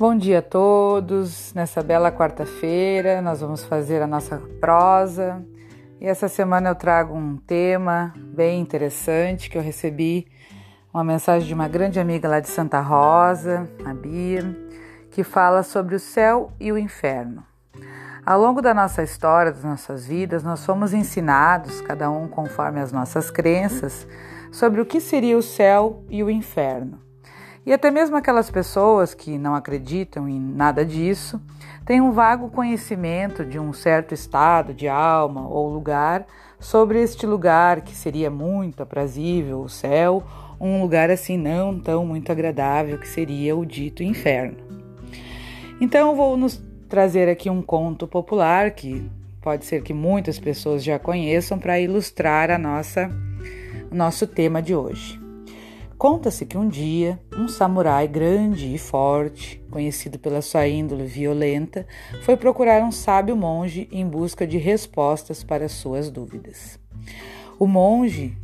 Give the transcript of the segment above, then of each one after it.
Bom dia a todos. Nessa bela quarta-feira, nós vamos fazer a nossa prosa. E essa semana eu trago um tema bem interessante que eu recebi uma mensagem de uma grande amiga lá de Santa Rosa, a Bia, que fala sobre o céu e o inferno. Ao longo da nossa história, das nossas vidas, nós fomos ensinados, cada um conforme as nossas crenças, sobre o que seria o céu e o inferno. E até mesmo aquelas pessoas que não acreditam em nada disso têm um vago conhecimento de um certo estado de alma ou lugar sobre este lugar que seria muito aprazível, o céu, um lugar assim não tão muito agradável que seria o dito inferno. Então vou nos trazer aqui um conto popular que pode ser que muitas pessoas já conheçam para ilustrar a nossa nosso tema de hoje. Conta-se que um dia um samurai grande e forte, conhecido pela sua índole violenta, foi procurar um sábio monge em busca de respostas para suas dúvidas. O monge,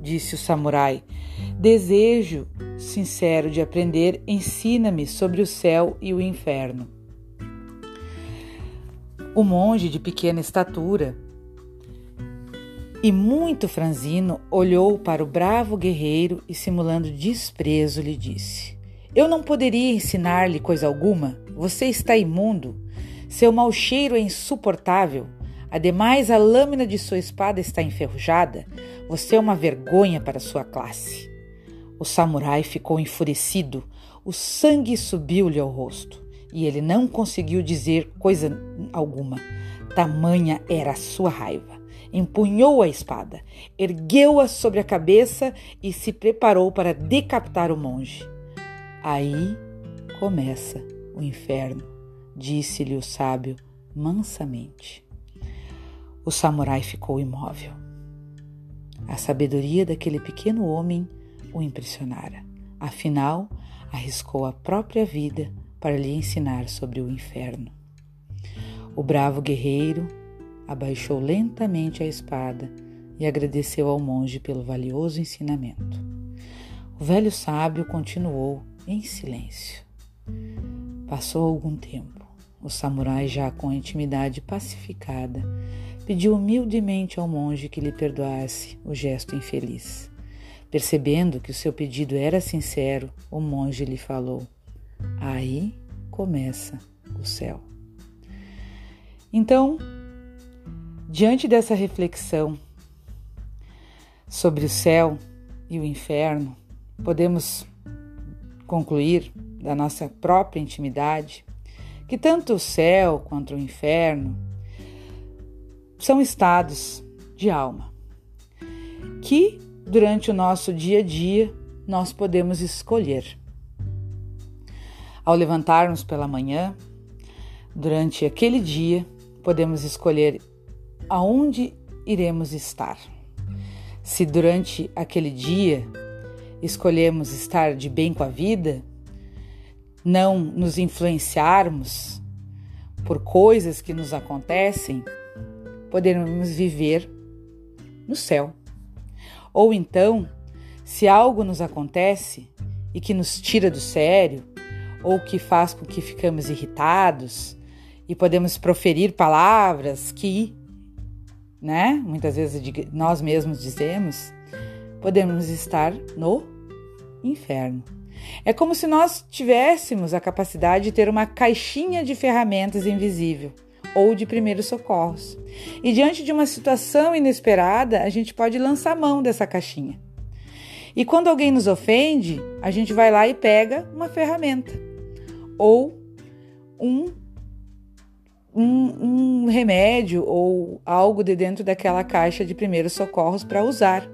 disse o samurai, desejo sincero de aprender, ensina-me sobre o céu e o inferno. O monge de pequena estatura e muito franzino olhou para o bravo guerreiro e, simulando desprezo, lhe disse: Eu não poderia ensinar-lhe coisa alguma. Você está imundo. Seu mau cheiro é insuportável. Ademais, a lâmina de sua espada está enferrujada. Você é uma vergonha para sua classe. O samurai ficou enfurecido. O sangue subiu-lhe ao rosto e ele não conseguiu dizer coisa alguma. Tamanha era a sua raiva empunhou a espada, ergueu-a sobre a cabeça e se preparou para decapitar o monge. Aí começa o inferno, disse-lhe o sábio mansamente. O samurai ficou imóvel. A sabedoria daquele pequeno homem o impressionara. Afinal, arriscou a própria vida para lhe ensinar sobre o inferno. O bravo guerreiro abaixou lentamente a espada e agradeceu ao monge pelo valioso ensinamento. O velho sábio continuou em silêncio. Passou algum tempo. O samurai, já com a intimidade pacificada, pediu humildemente ao monge que lhe perdoasse o gesto infeliz. Percebendo que o seu pedido era sincero, o monge lhe falou: Aí começa o céu. Então, Diante dessa reflexão sobre o céu e o inferno, podemos concluir da nossa própria intimidade que tanto o céu quanto o inferno são estados de alma que durante o nosso dia a dia nós podemos escolher. Ao levantarmos pela manhã, durante aquele dia, podemos escolher aonde iremos estar. Se durante aquele dia escolhemos estar de bem com a vida, não nos influenciarmos por coisas que nos acontecem, poderemos viver no céu. Ou então, se algo nos acontece e que nos tira do sério, ou que faz com que ficamos irritados e podemos proferir palavras que né? Muitas vezes nós mesmos dizemos, podemos estar no inferno. É como se nós tivéssemos a capacidade de ter uma caixinha de ferramentas invisível ou de primeiros socorros. E diante de uma situação inesperada, a gente pode lançar mão dessa caixinha. E quando alguém nos ofende, a gente vai lá e pega uma ferramenta ou um um, um remédio ou algo de dentro daquela caixa de primeiros socorros para usar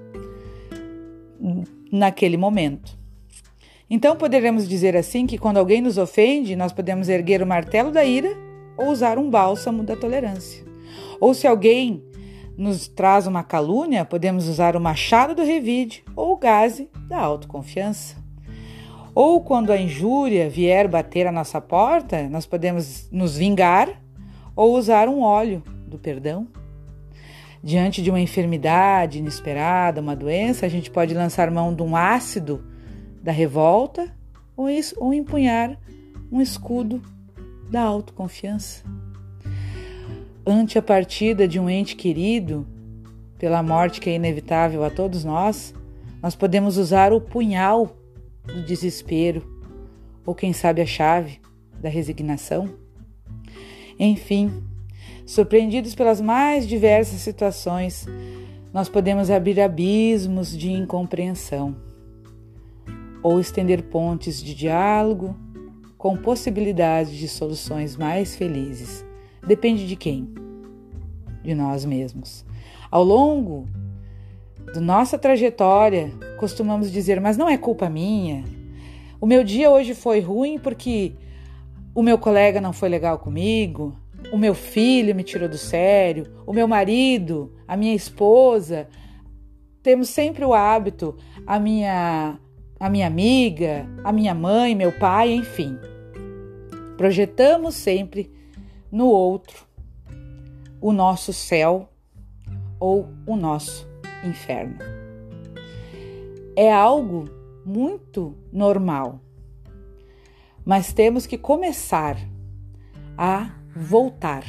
naquele momento. Então poderemos dizer assim que quando alguém nos ofende, nós podemos erguer o martelo da ira ou usar um bálsamo da tolerância. Ou se alguém nos traz uma calúnia, podemos usar o machado do revide ou o gaze da autoconfiança. Ou quando a injúria vier bater a nossa porta, nós podemos nos vingar ou usar um óleo do perdão. Diante de uma enfermidade inesperada, uma doença, a gente pode lançar mão de um ácido da revolta ou, isso, ou empunhar um escudo da autoconfiança. Ante a partida de um ente querido, pela morte que é inevitável a todos nós, nós podemos usar o punhal do desespero, ou quem sabe a chave da resignação. Enfim, surpreendidos pelas mais diversas situações, nós podemos abrir abismos de incompreensão ou estender pontes de diálogo com possibilidades de soluções mais felizes. Depende de quem? De nós mesmos. Ao longo da nossa trajetória, costumamos dizer: Mas não é culpa minha. O meu dia hoje foi ruim porque o meu colega não foi legal comigo, o meu filho me tirou do sério, o meu marido, a minha esposa. Temos sempre o hábito, a minha a minha amiga, a minha mãe, meu pai, enfim. Projetamos sempre no outro o nosso céu ou o nosso inferno. É algo muito normal, mas temos que começar a voltar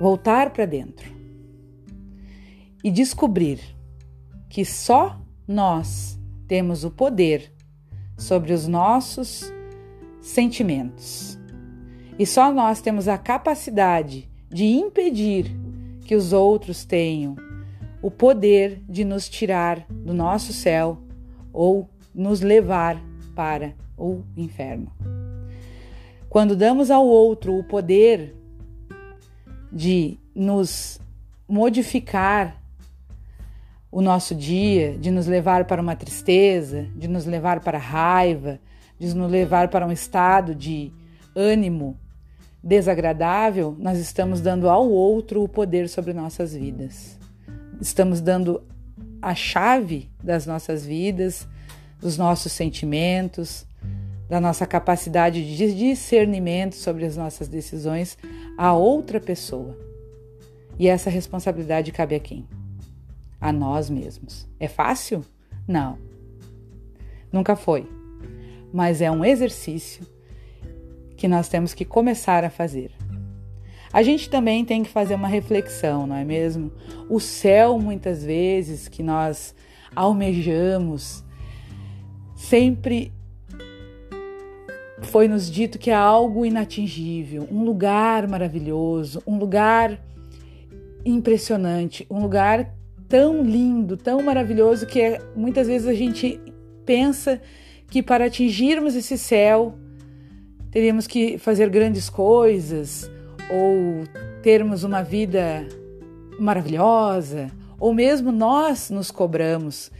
voltar para dentro e descobrir que só nós temos o poder sobre os nossos sentimentos. E só nós temos a capacidade de impedir que os outros tenham o poder de nos tirar do nosso céu ou nos levar para o inferno. Quando damos ao outro o poder de nos modificar o nosso dia, de nos levar para uma tristeza, de nos levar para raiva, de nos levar para um estado de ânimo desagradável, nós estamos dando ao outro o poder sobre nossas vidas. Estamos dando a chave das nossas vidas, dos nossos sentimentos, da nossa capacidade de discernimento sobre as nossas decisões a outra pessoa. E essa responsabilidade cabe a quem? a nós mesmos. É fácil? Não. Nunca foi. Mas é um exercício que nós temos que começar a fazer. A gente também tem que fazer uma reflexão, não é mesmo? O céu, muitas vezes, que nós almejamos, sempre foi nos dito que é algo inatingível, um lugar maravilhoso, um lugar impressionante, um lugar tão lindo, tão maravilhoso que é, muitas vezes a gente pensa que para atingirmos esse céu teríamos que fazer grandes coisas ou termos uma vida maravilhosa, ou mesmo nós nos cobramos.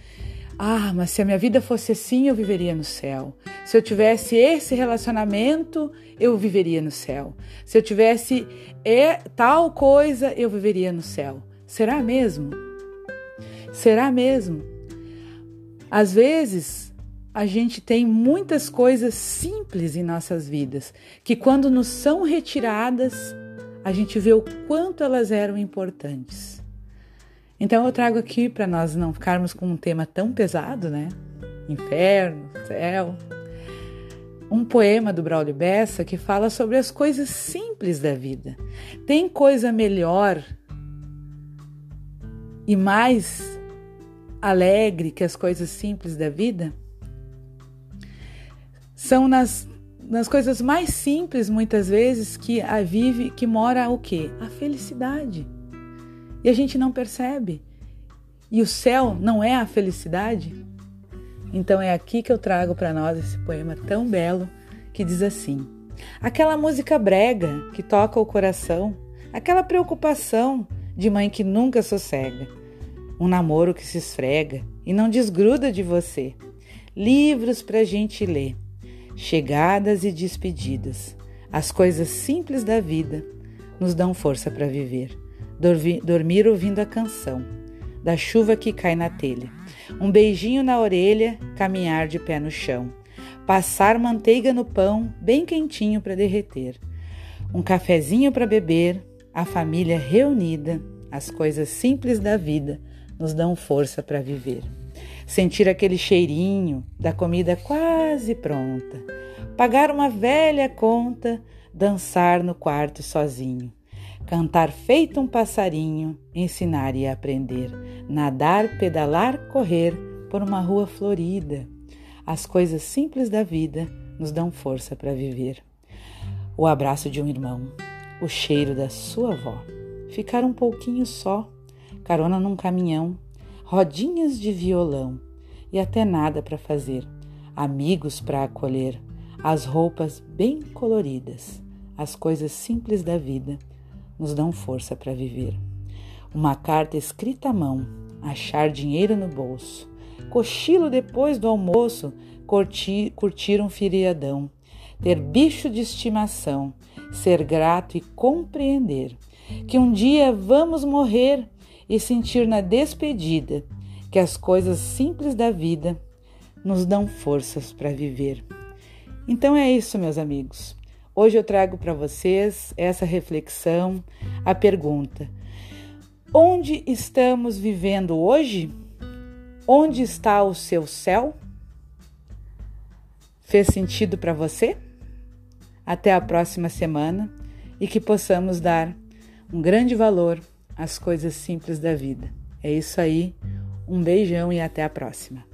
Ah, mas se a minha vida fosse assim, eu viveria no céu. Se eu tivesse esse relacionamento, eu viveria no céu. Se eu tivesse é, tal coisa, eu viveria no céu. Será mesmo? Será mesmo? Às vezes, a gente tem muitas coisas simples em nossas vidas que, quando nos são retiradas, a gente vê o quanto elas eram importantes. Então, eu trago aqui para nós não ficarmos com um tema tão pesado, né? Inferno, céu. Um poema do Braulio Bessa que fala sobre as coisas simples da vida. Tem coisa melhor e mais alegre que as coisas simples da vida? São nas, nas coisas mais simples, muitas vezes, que a vive, que mora o quê? A felicidade. E a gente não percebe. E o céu não é a felicidade? Então é aqui que eu trago para nós esse poema tão belo que diz assim: Aquela música brega que toca o coração, aquela preocupação de mãe que nunca sossega um namoro que se esfrega e não desgruda de você, livros para a gente ler, chegadas e despedidas, as coisas simples da vida nos dão força para viver. Dormir ouvindo a canção da chuva que cai na telha, um beijinho na orelha, caminhar de pé no chão, passar manteiga no pão bem quentinho para derreter, um cafezinho para beber, a família reunida, as coisas simples da vida nos dão força para viver. Sentir aquele cheirinho da comida quase pronta, pagar uma velha conta, dançar no quarto sozinho, cantar feito um passarinho, ensinar e aprender, nadar, pedalar, correr por uma rua florida. As coisas simples da vida nos dão força para viver. O abraço de um irmão, o cheiro da sua avó, ficar um pouquinho só, carona num caminhão, rodinhas de violão e até nada para fazer, amigos para acolher, as roupas bem coloridas, as coisas simples da vida nos dão força para viver. Uma carta escrita à mão, achar dinheiro no bolso, cochilo depois do almoço, curtir, curtir um feriadão, ter bicho de estimação, ser grato e compreender que um dia vamos morrer e sentir na despedida que as coisas simples da vida nos dão forças para viver. Então é isso, meus amigos. Hoje eu trago para vocês essa reflexão, a pergunta: onde estamos vivendo hoje? Onde está o seu céu? Fez sentido para você? Até a próxima semana e que possamos dar um grande valor às coisas simples da vida. É isso aí. Um beijão e até a próxima.